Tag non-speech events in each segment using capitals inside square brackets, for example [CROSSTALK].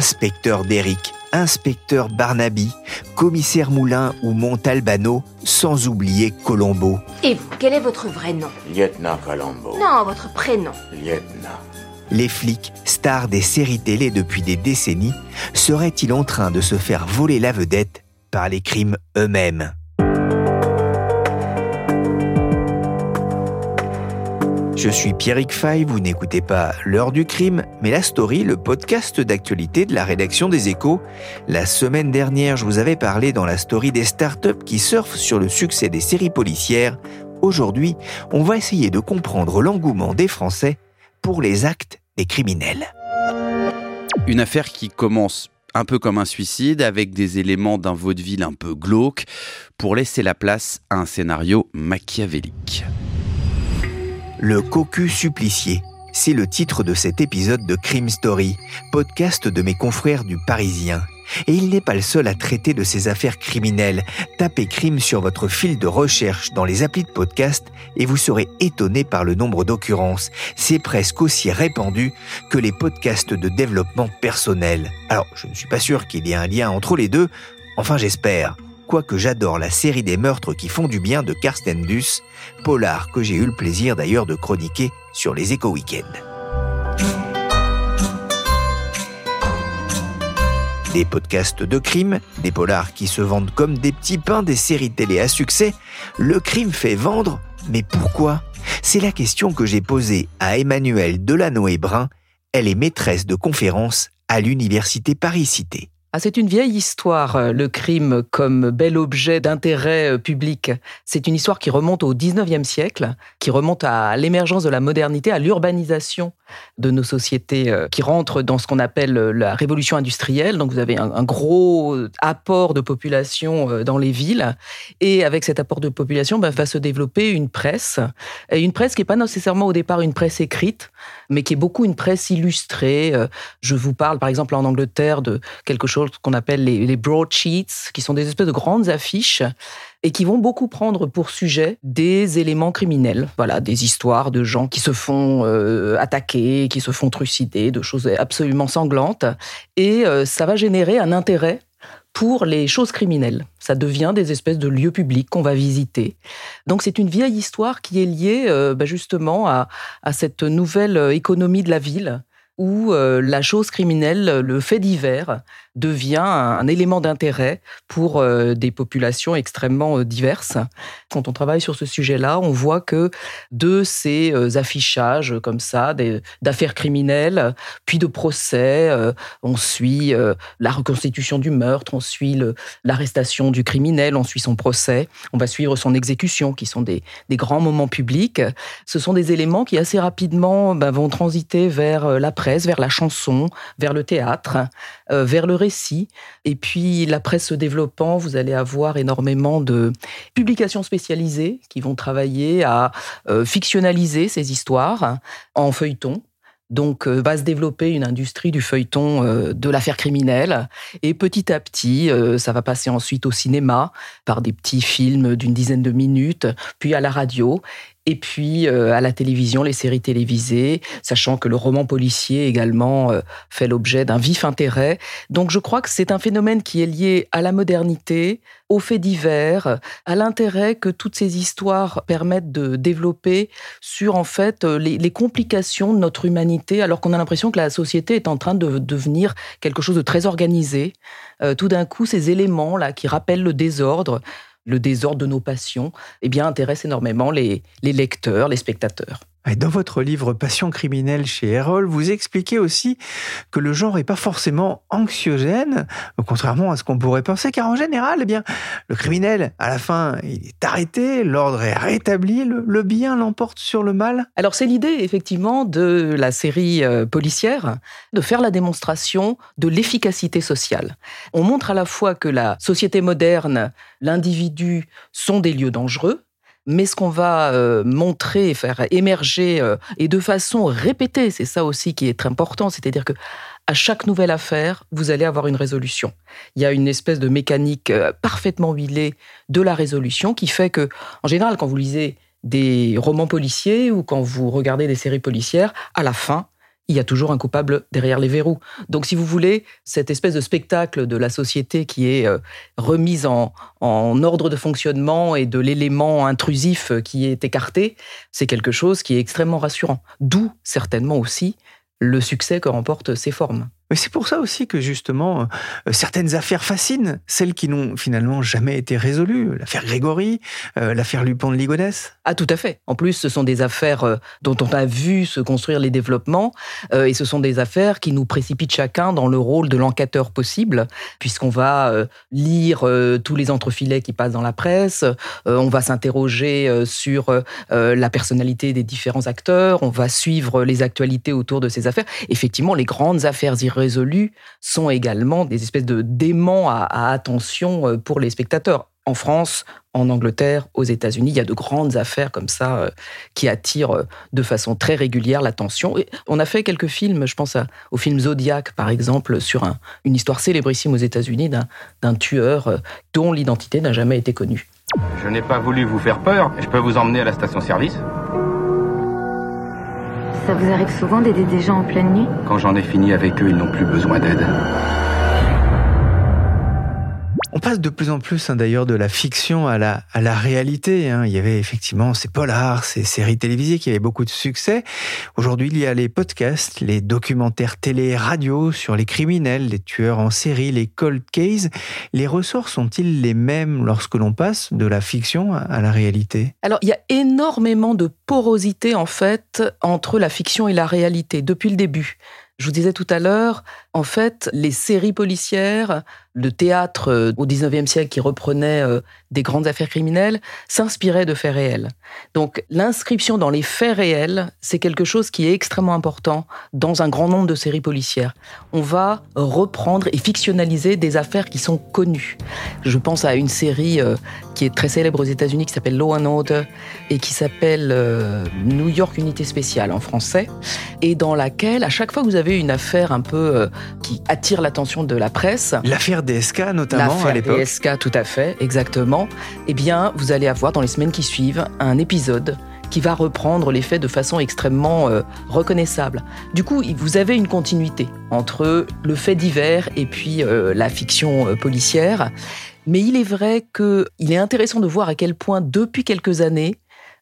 Inspecteur Derrick, inspecteur Barnaby, commissaire Moulin ou Montalbano, sans oublier Colombo. Et vous, quel est votre vrai nom? Lieutenant Colombo. Non, votre prénom. Lieutenant. Les flics, stars des séries télé depuis des décennies, seraient-ils en train de se faire voler la vedette par les crimes eux-mêmes? Je suis Pierrick Fay, vous n'écoutez pas L'heure du crime, mais La Story, le podcast d'actualité de la rédaction des échos. La semaine dernière, je vous avais parlé dans La Story des startups qui surfent sur le succès des séries policières. Aujourd'hui, on va essayer de comprendre l'engouement des Français pour les actes des criminels. Une affaire qui commence un peu comme un suicide, avec des éléments d'un vaudeville un peu glauque, pour laisser la place à un scénario machiavélique. Le cocu supplicié, c'est le titre de cet épisode de Crime Story, podcast de mes confrères du Parisien. Et il n'est pas le seul à traiter de ces affaires criminelles. Tapez crime sur votre fil de recherche dans les applis de podcast et vous serez étonné par le nombre d'occurrences. C'est presque aussi répandu que les podcasts de développement personnel. Alors, je ne suis pas sûr qu'il y ait un lien entre les deux, enfin j'espère quoique j'adore la série des meurtres qui font du bien de Karsten Duss, polar que j'ai eu le plaisir d'ailleurs de chroniquer sur les Éco Weekends. Des podcasts de crime, des polars qui se vendent comme des petits pains des séries télé à succès, le crime fait vendre, mais pourquoi? C'est la question que j'ai posée à Emmanuelle Delanoë-Brun, elle est maîtresse de conférences à l'Université Paris-Cité. Ah, c'est une vieille histoire, euh, le crime comme bel objet d'intérêt euh, public. C'est une histoire qui remonte au 19e siècle, qui remonte à l'émergence de la modernité, à l'urbanisation de nos sociétés, euh, qui rentre dans ce qu'on appelle la révolution industrielle. Donc vous avez un, gros apport de population dans les villes. Et avec cet apport de population, bah, va se développer une presse. Une presse qui n'est pas nécessairement au départ une presse écrite, mais qui est beaucoup une presse illustrée. Je vous parle par exemple en Angleterre de quelque chose qu'on appelle les, broadsheets, qui sont des espèces de grandes affiches et qui vont beaucoup prendre pour sujet des éléments criminels, voilà, des histoires de gens qui se font euh, attaquer, qui se font trucider, de choses absolument sanglantes, et euh, ça va générer un intérêt pour les choses criminelles. Ça devient des espèces de lieux publics qu'on va visiter. Donc c'est une vieille histoire qui est liée euh, bah, justement à, cette nouvelle économie de la ville où la chose criminelle, le fait divers, devient un, élément d'intérêt pour euh, des populations extrêmement euh, diverses. Quand on travaille sur ce sujet-là, on voit que de ces euh, affichages comme ça, d'affaires criminelles, puis de procès, on suit la reconstitution du meurtre, on suit l'arrestation du criminel, on suit son procès, on va suivre son exécution, qui sont des, grands moments publics. Ce sont des éléments qui assez rapidement ben, vont transiter vers la vers la chanson, vers le théâtre, vers le récit. Et puis, la presse se développant, vous allez avoir énormément de publications spécialisées qui vont travailler à euh, fictionnaliser ces histoires en feuilleton. Donc euh, va se développer une industrie du feuilleton euh, de l'affaire criminelle et petit à petit ça va passer ensuite au cinéma par des petits films d'une dizaine de minutes, puis à la radio et puis euh, à la télévision, les séries télévisées, sachant que le roman policier également euh, fait l'objet d'un vif intérêt. Donc je crois que c'est un phénomène qui est lié à la modernité, aux faits divers, à l'intérêt que toutes ces histoires permettent de développer sur en fait euh, les, complications de notre humanité, alors qu'on a l'impression que la société est en train de devenir quelque chose de très organisé. tout d'un coup, ces éléments là qui rappellent le désordre le désordre de nos passions, eh bien, intéresse énormément les, lecteurs, les spectateurs. Dans votre livre Passion criminelle chez Erol, vous expliquez aussi que le genre n'est pas forcément anxiogène, contrairement à ce qu'on pourrait penser, car en général, eh le criminel, à la fin, il est arrêté, l'ordre est rétabli, le, le bien l'emporte sur le mal. Alors c'est l'idée effectivement de la série euh, policière de faire la démonstration de l'efficacité sociale. On montre à la fois que la société moderne, l'individu sont des lieux dangereux, mais ce qu'on va euh, montrer, faire émerger, euh, et de façon répétée, c'est ça aussi qui est très important, c'est-à-dire que à chaque nouvelle affaire, vous allez avoir une résolution. Il y a une espèce de mécanique euh, parfaitement huilée de la résolution qui fait que, en général, quand vous lisez des romans policiers ou quand vous regardez des séries policières, à la fin, il y a toujours un coupable derrière les verrous. Donc, si vous voulez, cette espèce de spectacle de la société qui est euh, remise en, en ordre de fonctionnement et de l'élément intrusif euh, qui est écarté, c'est quelque chose qui est extrêmement rassurant. D'où certainement aussi le succès que remportent ces formes. Mais c'est pour ça aussi que justement, euh, certaines affaires fascinent, celles qui n'ont finalement jamais été résolues. L'affaire Grégory, euh, l'affaire Lupin de Ligonnès. Ah, tout à fait. En plus, ce sont des affaires euh, dont on a vu se construire les développements, et ce sont des affaires qui nous précipitent chacun dans le rôle de l'enquêteur possible, puisqu'on va lire tous les entrefilets qui passent dans la presse, on va s'interroger sur la personnalité des différents acteurs, on va suivre les actualités autour de ces affaires. Effectivement, les grandes affaires irrésolues sont également des espèces de démons à, attention euh, pour les spectateurs. En France, en Angleterre, aux États-Unis, il y a de grandes affaires comme ça euh, qui attirent euh, de façon très régulière l'attention. On a fait quelques films, je pense au film Zodiac par exemple, sur un- une histoire célébrissime aux États-Unis d'un tueur dont l'identité n'a jamais été connue. Je n'ai pas voulu vous faire peur. Je peux vous emmener à la station-service Ça vous arrive souvent d'aider des gens en pleine nuit Quand j'en ai fini avec eux, ils n'ont plus besoin d'aide. On passe de plus en plus hein, d'ailleurs de la fiction à la, à la réalité. hein. Il y avait effectivement ces polars, ces séries télévisées qui avaient beaucoup de succès. Aujourd'hui, il y a les podcasts, les documentaires télé radio sur les criminels, les tueurs en série, les cold cases. Les ressorts sont-ils les mêmes lorsque l'on passe de la fiction à la réalité? Alors, il y a énormément de porosité, en fait, entre la fiction et la réalité, depuis le début. Je vous disais tout à l'heure, en fait, les séries policières, le théâtre euh, au 19e siècle qui reprenait euh, des grandes affaires criminelles, s'inspirait de faits réels. Donc, l'inscription dans les faits réels, c'est quelque chose qui est extrêmement important dans un grand nombre de séries policières. On va reprendre et fictionnaliser des affaires qui sont connues. Je pense à une série euh, qui est très célèbre aux États-Unis qui s'appelle Law and Order et qui s'appelle New York Unité Spéciale en français, et dans laquelle, à chaque fois que vous avez une affaire un peu qui attire l'attention de la presse, DSK notamment à l'affaire l'époque. DSK, tout à fait, exactement, eh bien, vous allez avoir dans les semaines qui suivent un épisode qui va reprendre les faits de façon extrêmement euh, reconnaissable. Du coup, vous avez une continuité entre le fait divers et puis euh, la fiction euh, policière. Mais il est vrai qu'il est intéressant de voir à quel point, depuis quelques années,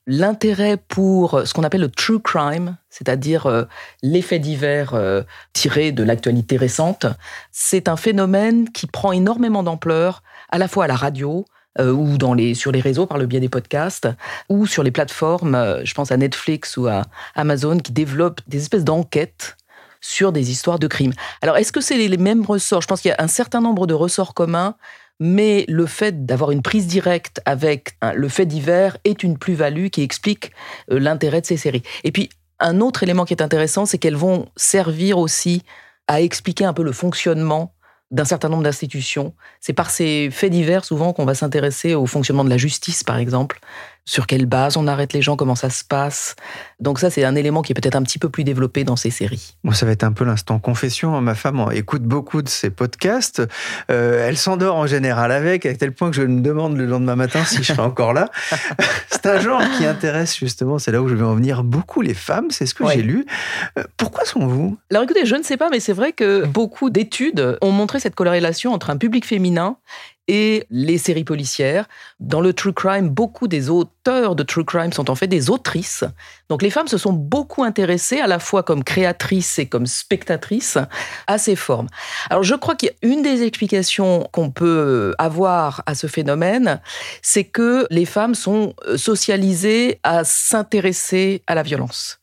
l'intérêt pour ce qu'on appelle le true crime, c'est-à-dire euh, les faits divers euh, tirés de l'actualité récente, c'est un phénomène qui prend énormément d'ampleur, à la fois à la radio, euh, ou sur les réseaux par le biais des podcasts, ou sur les plateformes, euh, je pense à Netflix ou à Amazon, qui développent des espèces d'enquêtes sur des histoires de crimes. Alors, est-ce que c'est les mêmes ressorts? Je pense qu'il y a un certain nombre de ressorts communs, mais le fait d'avoir une prise directe avec le fait divers est une plus-value qui explique euh, l'intérêt de ces séries. Et puis, un autre élément qui est intéressant, c'est qu'elles vont servir aussi à expliquer un peu le fonctionnement d'un certain nombre d'institutions. C'est par ces faits divers souvent qu'on va s'intéresser au fonctionnement de la justice, par exemple. Sur quelle base on arrête les gens, comment ça se passe. Donc ça, c'est un élément qui est peut-être un petit peu plus développé dans ces séries. Bon, ça va être un peu l'instant confession. Ma femme en écoute beaucoup de ces podcasts. Euh, elle s'endort en général avec, à tel point que je me demande le lendemain matin si je serai encore là. [LAUGHS] c'est un genre qui intéresse justement, c'est là où je vais en venir, beaucoup les femmes. C'est ce que Ouais. j'ai lu. Euh, pourquoi sont-vous? Alors écoutez, je ne sais pas, mais c'est vrai que beaucoup d'études ont montré cette corrélation entre un public féminin et les séries policières. Dans le true crime, beaucoup des auteurs de true crime sont en fait des autrices. Donc les femmes se sont beaucoup intéressées à la fois comme créatrices et comme spectatrices à ces formes. Alors je crois qu'il y a une des explications qu'on peut avoir à ce phénomène, c'est que les femmes sont socialisées à s'intéresser à la violence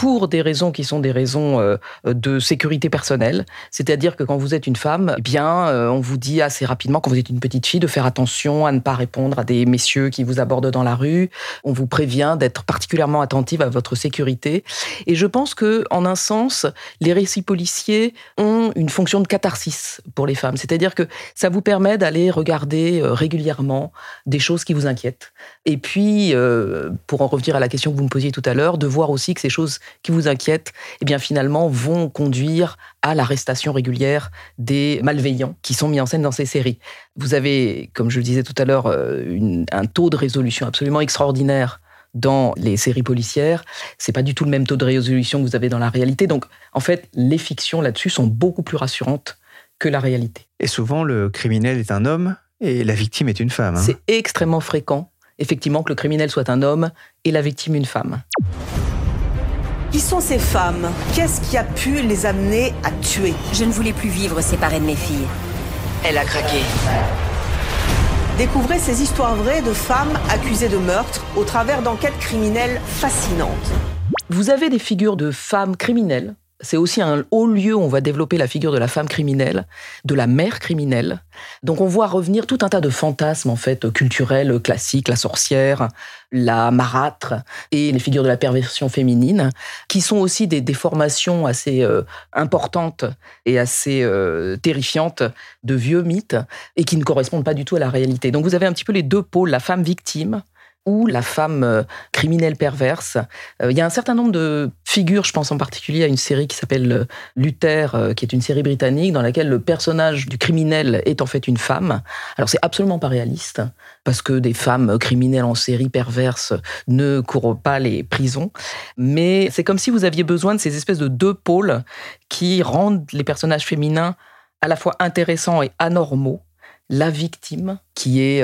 pour des raisons qui sont des raisons euh, de sécurité personnelle. C'est-à-dire que quand vous êtes une femme, eh bien, euh, on vous dit assez rapidement, quand vous êtes une petite fille, de faire attention à ne pas répondre à des messieurs qui vous abordent dans la rue. On vous prévient d'être particulièrement attentive à votre sécurité. Et je pense que, en un sens, les récits policiers ont une fonction de catharsis pour les femmes. C'est-à-dire que ça vous permet d'aller regarder euh, régulièrement des choses qui vous inquiètent. Et puis, pour en revenir à la question que vous me posiez tout à l'heure, de voir aussi que ces choses qui vous inquiètent, eh bien finalement vont conduire à l'arrestation régulière des malveillants qui sont mis en scène dans ces séries. Vous avez, comme je le disais tout à l'heure, euh, un taux de résolution absolument extraordinaire dans les séries policières. C'est pas du tout le même taux de résolution que vous avez dans la réalité. Donc, en fait, les fictions là-dessus sont beaucoup plus rassurantes que la réalité. Et souvent, le criminel est un homme et la victime est une femme. Hein. C'est extrêmement fréquent, effectivement, que le criminel soit un homme et la victime une femme. Qui sont ces femmes? Qu'est-ce qui a pu les amener à tuer? Je ne voulais plus vivre séparée de mes filles. Elle a craqué. Découvrez ces histoires vraies de femmes accusées de meurtre au travers d'enquêtes criminelles fascinantes. Vous avez des figures de femmes criminelles c'est aussi un haut lieu où on va développer la figure de la femme criminelle, de la mère criminelle. Donc on voit revenir tout un tas de fantasmes en fait culturels classiques, la sorcière, la marâtre et les figures de la perversion féminine, qui sont aussi des déformations assez euh, importantes et assez euh, terrifiantes de vieux mythes et qui ne correspondent pas du tout à la réalité. Donc vous avez un petit peu les deux pôles, la femme victime ou la femme euh, criminelle perverse. Euh, il y a un certain nombre de figures, je pense en particulier à une série qui s'appelle euh, Luther, qui est une série britannique dans laquelle le personnage du criminel est en fait une femme. Alors c'est absolument pas réaliste, parce que des femmes criminelles en série perverse ne courent pas les prisons, mais c'est comme si vous aviez besoin de ces espèces de deux pôles qui rendent les personnages féminins à la fois intéressants et anormaux la victime qui est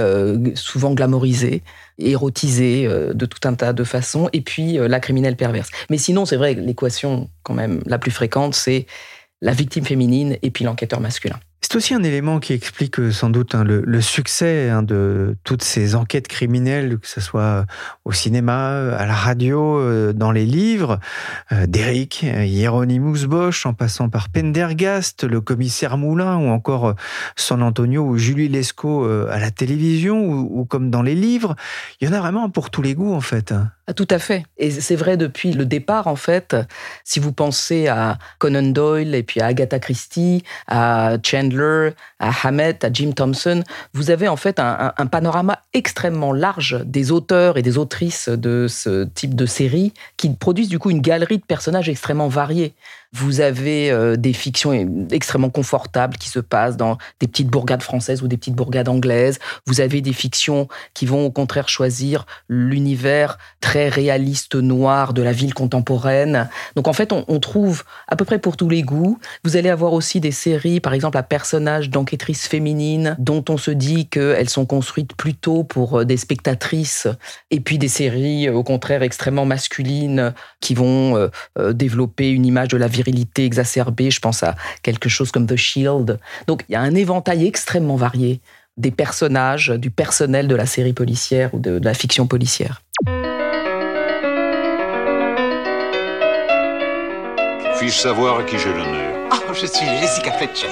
souvent glamorisée, érotisée euh, de tout un tas de façons, et puis euh, la criminelle perverse. Mais sinon, c'est vrai, l'équation quand même la plus fréquente, c'est la victime féminine et puis l'enquêteur masculin. C'est aussi un élément qui explique euh, sans doute hein, le, succès hein, de toutes ces enquêtes criminelles, que ce soit au cinéma, à la radio, euh, dans les livres, euh, Hieronymus Bosch, en passant par Pendergast, le commissaire Moulin, ou encore San Antonio ou Julie Lescaut à la télévision, ou, ou comme dans les livres. Il y en a vraiment pour tous les goûts, en fait. Ah, tout à fait. Et c'est vrai depuis le départ, en fait. Si vous pensez à Conan Doyle et puis à Agatha Christie, à Chandler, à Hammett, à Jim Thompson, vous avez en fait un, un panorama extrêmement large des auteurs et des autrices de ce type de série qui produisent du coup une galerie de personnages extrêmement variés. Vous avez euh, des fictions extrêmement confortables qui se passent dans des petites bourgades françaises ou des petites bourgades anglaises. Vous avez des fictions qui vont au contraire choisir l'univers très réaliste noir de la ville contemporaine. Donc en fait, on, trouve à peu près pour tous les goûts. Vous allez avoir aussi des séries, par exemple, à personnages d'enquêtrices féminines dont on se dit qu'elles sont construites plutôt pour euh, des spectatrices. Et puis des séries, au contraire, extrêmement masculines qui vont euh, développer une image de la virilité exacerbée. Je pense à quelque chose comme The Shield. Donc il y a un éventail extrêmement varié des personnages, du personnel de la série policière ou de, la fiction policière. Puis-je savoir à qui j'ai l'honneur? Oh, je suis Jessica Fletcher.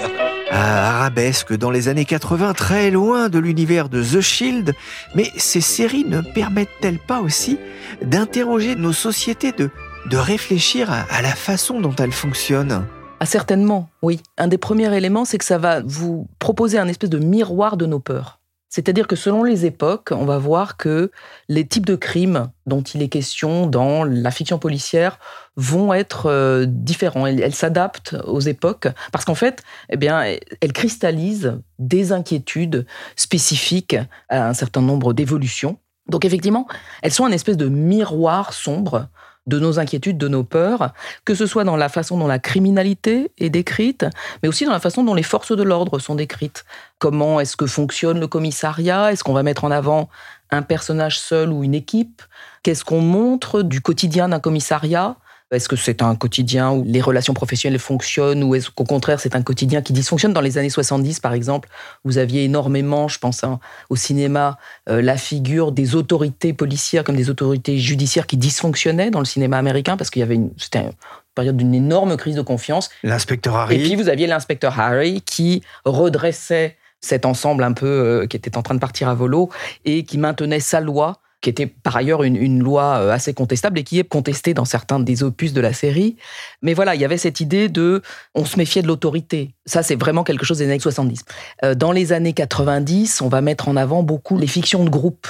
Ah, arabesque dans les années 80, très loin de l'univers de The Shield, mais ces séries ne permettent-elles pas aussi d'interroger nos sociétés, de de réfléchir à, la façon dont elle fonctionne. Ah, certainement, oui. Un des premiers éléments, c'est que ça va vous proposer un espèce de miroir de nos peurs. C'est-à-dire que selon les époques, on va voir que les types de crimes dont il est question dans la fiction policière vont être euh, différents. Elles, s'adaptent aux époques parce qu'en fait, eh bien, elles cristallisent des inquiétudes spécifiques à un certain nombre d'évolutions. Donc effectivement, elles sont un espèce de miroir sombre de nos inquiétudes, de nos peurs, que ce soit dans la façon dont la criminalité est décrite, mais aussi dans la façon dont les forces de l'ordre sont décrites. Comment est-ce que fonctionne le commissariat? Est-ce qu'on va mettre en avant un personnage seul ou une équipe? Qu'est-ce qu'on montre du quotidien d'un commissariat? Est-ce que c'est un quotidien où les relations professionnelles fonctionnent ou est-ce qu'au contraire c'est un quotidien qui dysfonctionne? Dans les années 70 par exemple, vous aviez énormément, je pense hein, au cinéma, euh, la figure des autorités policières comme des autorités judiciaires qui dysfonctionnaient dans le cinéma américain parce qu'il y avait une, c'était une période d'une énorme crise de confiance. L'inspecteur Harry. Et puis vous aviez l'inspecteur Harry qui redressait cet ensemble un peu euh, qui était en train de partir à volo et qui maintenait sa loi qui était par ailleurs une, loi euh, assez contestable et qui est contestée dans certains des opus de la série. Mais voilà, il y avait cette idée de on se méfiait de l'autorité. Ça, c'est vraiment quelque chose des années 70. Euh, dans les années 90, on va mettre en avant beaucoup les fictions de groupe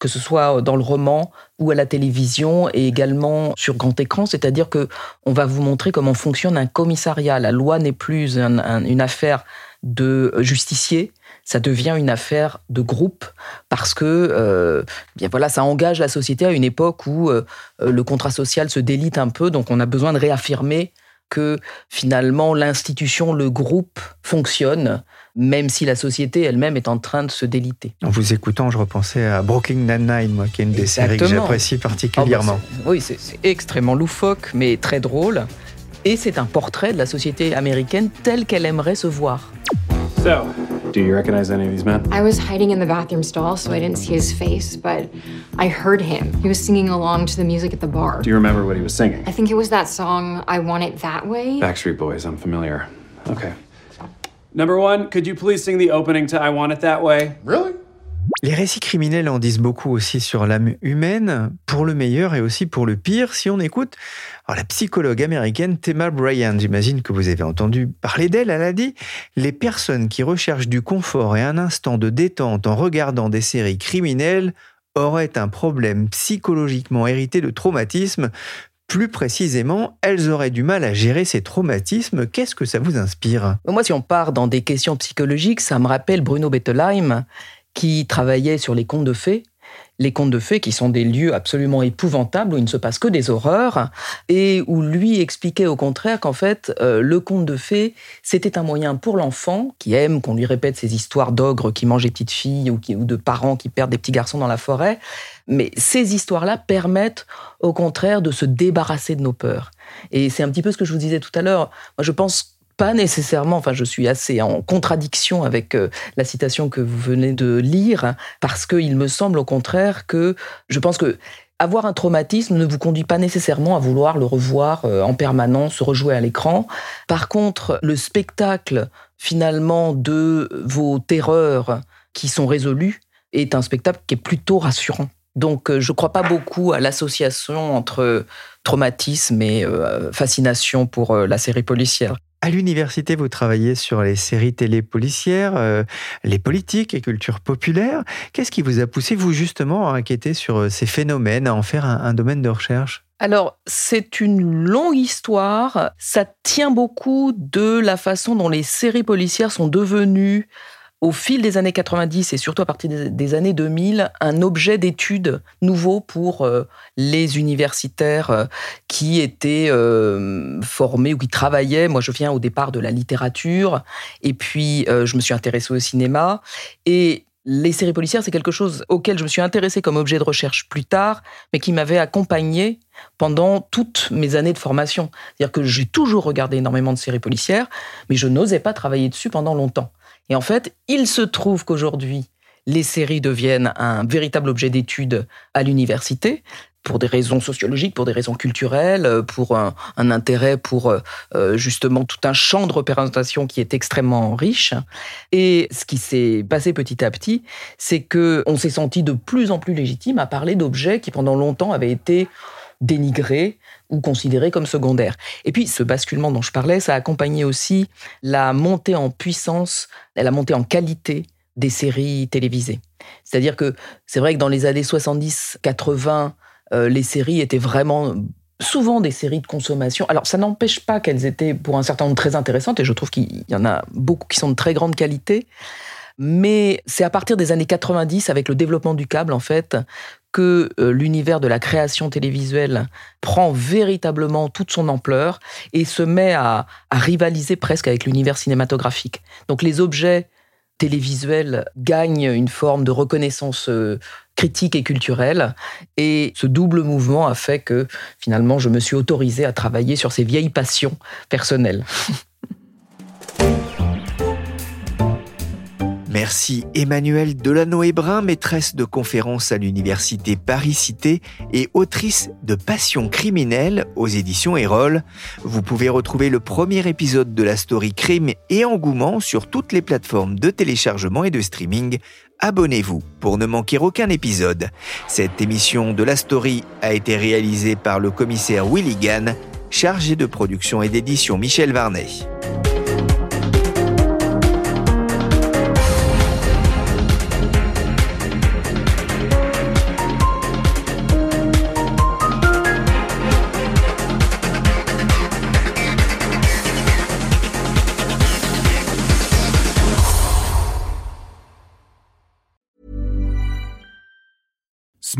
que ce soit dans le roman ou à la télévision et également sur grand écran, c'est-à-dire que on va vous montrer comment fonctionne un commissariat. La loi n'est plus une affaire de justicier, ça devient une affaire de groupe parce que euh, bien voilà, ça engage la société à une époque où euh, le contrat social se délite un peu, donc on a besoin de réaffirmer que finalement l'institution, le groupe fonctionne, même si la société elle-même est en train de se déliter. En vous écoutant, je repensais à Brooklyn Nine-Nine, moi, qui est une des séries que j'apprécie particulièrement. Ah bah oui, c'est extrêmement loufoque, mais très drôle. Et c'est un portrait de la société américaine telle qu'elle aimerait se voir. So, do you recognize any of these men? I was hiding in the bathroom stall, so I didn't see his face, but I heard him. He was singing along to the music at the bar. Do you remember what he was singing? I think it was that song, I Want It That Way. Backstreet Boys, I'm familiar. Okay. Number one, could you please sing the opening to I Want It That Way? Really? Les récits criminels en disent beaucoup aussi sur l'âme humaine, pour le meilleur et aussi pour le pire. Si on écoute la psychologue américaine Thema Bryan, j'imagine que vous avez entendu parler d'elle, elle a dit Les personnes qui recherchent du confort et un instant de détente en regardant des séries criminelles auraient un problème psychologiquement hérité de traumatisme. Plus précisément, elles auraient du mal à gérer ces traumatismes. Qu'est-ce que ça vous inspire? Moi, si on part dans des questions psychologiques, ça me rappelle Bruno Bettelheim, qui travaillait sur les contes de fées. Les contes de fées qui sont des lieux absolument épouvantables où il ne se passe que des horreurs et où lui expliquait au contraire qu'en fait euh, le conte de fées c'était un moyen pour l'enfant qui aime qu'on lui répète ces histoires d'ogres qui mangent des petites filles ou, ou de parents qui perdent des petits garçons dans la forêt. Mais ces histoires-là permettent au contraire de se débarrasser de nos peurs. Et c'est un petit peu ce que je vous disais tout à l'heure. Moi je pense pas nécessairement, enfin je suis assez en contradiction avec euh, la citation que vous venez de lire, parce qu'il me semble au contraire que je pense que avoir un traumatisme ne vous conduit pas nécessairement à vouloir le revoir euh, en permanence, se rejouer à l'écran. Par contre, le spectacle finalement de vos terreurs qui sont résolues est un spectacle qui est plutôt rassurant. Donc euh, je ne crois pas beaucoup à l'association entre traumatisme et fascination pour la série policière. À l'université, vous travaillez sur les séries télé policières, euh, les politiques et culture populaire. Qu'est-ce qui vous a poussé, vous, justement, à enquêter sur euh, ces phénomènes, à en faire un domaine de recherche? Alors, c'est une longue histoire. Ça tient beaucoup de la façon dont les séries policières sont devenues au fil des années 90 et surtout à partir des années 2000, un objet d'étude nouveau pour euh, les universitaires euh, qui étaient euh, formés ou qui travaillaient. Moi, je viens au départ de la littérature et puis je me suis intéressée au cinéma. Et les séries policières, c'est quelque chose auquel je me suis intéressée comme objet de recherche plus tard, mais qui m'avait accompagné pendant toutes mes années de formation. C'est-à-dire que j'ai toujours regardé énormément de séries policières, mais je n'osais pas travailler dessus pendant longtemps. Et en fait, il se trouve qu'aujourd'hui, les séries deviennent un véritable objet d'étude à l'université pour des raisons sociologiques, pour des raisons culturelles, pour un, intérêt pour euh, euh, justement tout un champ de représentation qui est extrêmement riche. Et ce qui s'est passé petit à petit, c'est que on s'est senti de plus en plus légitime à parler d'objets qui pendant longtemps avaient été dénigrés ou considérés comme secondaires. Et puis ce basculement dont je parlais, ça a accompagné aussi la montée en puissance, la montée en qualité des séries télévisées. C'est-à-dire que c'est vrai que dans les années 70-80, euh, les séries étaient vraiment souvent des séries de consommation. Alors ça n'empêche pas qu'elles étaient pour un certain nombre très intéressantes, et je trouve qu'il y en a beaucoup qui sont de très grande qualité. Mais c'est à partir des années 90, avec le développement du câble, en fait, que euh, l'univers de la création télévisuelle prend véritablement toute son ampleur et se met à, rivaliser presque avec l'univers cinématographique. Donc les objets télévisuels gagnent une forme de reconnaissance euh, critique et culturelle. Et ce double mouvement a fait que finalement, je me suis autorisée à travailler sur ces vieilles passions personnelles. [LAUGHS] Merci Emmanuelle Delano-Hébrun, maîtresse de conférences à l'université Paris-Cité et autrice de Passion criminelle aux éditions Erol. Vous pouvez retrouver le premier épisode de la story Crime et Engouement sur toutes les plateformes de téléchargement et de streaming. Abonnez-vous pour ne manquer aucun épisode. Cette émission de la story a été réalisée par le commissaire Willy Gann, chargé de production et d'édition Michel Varnet.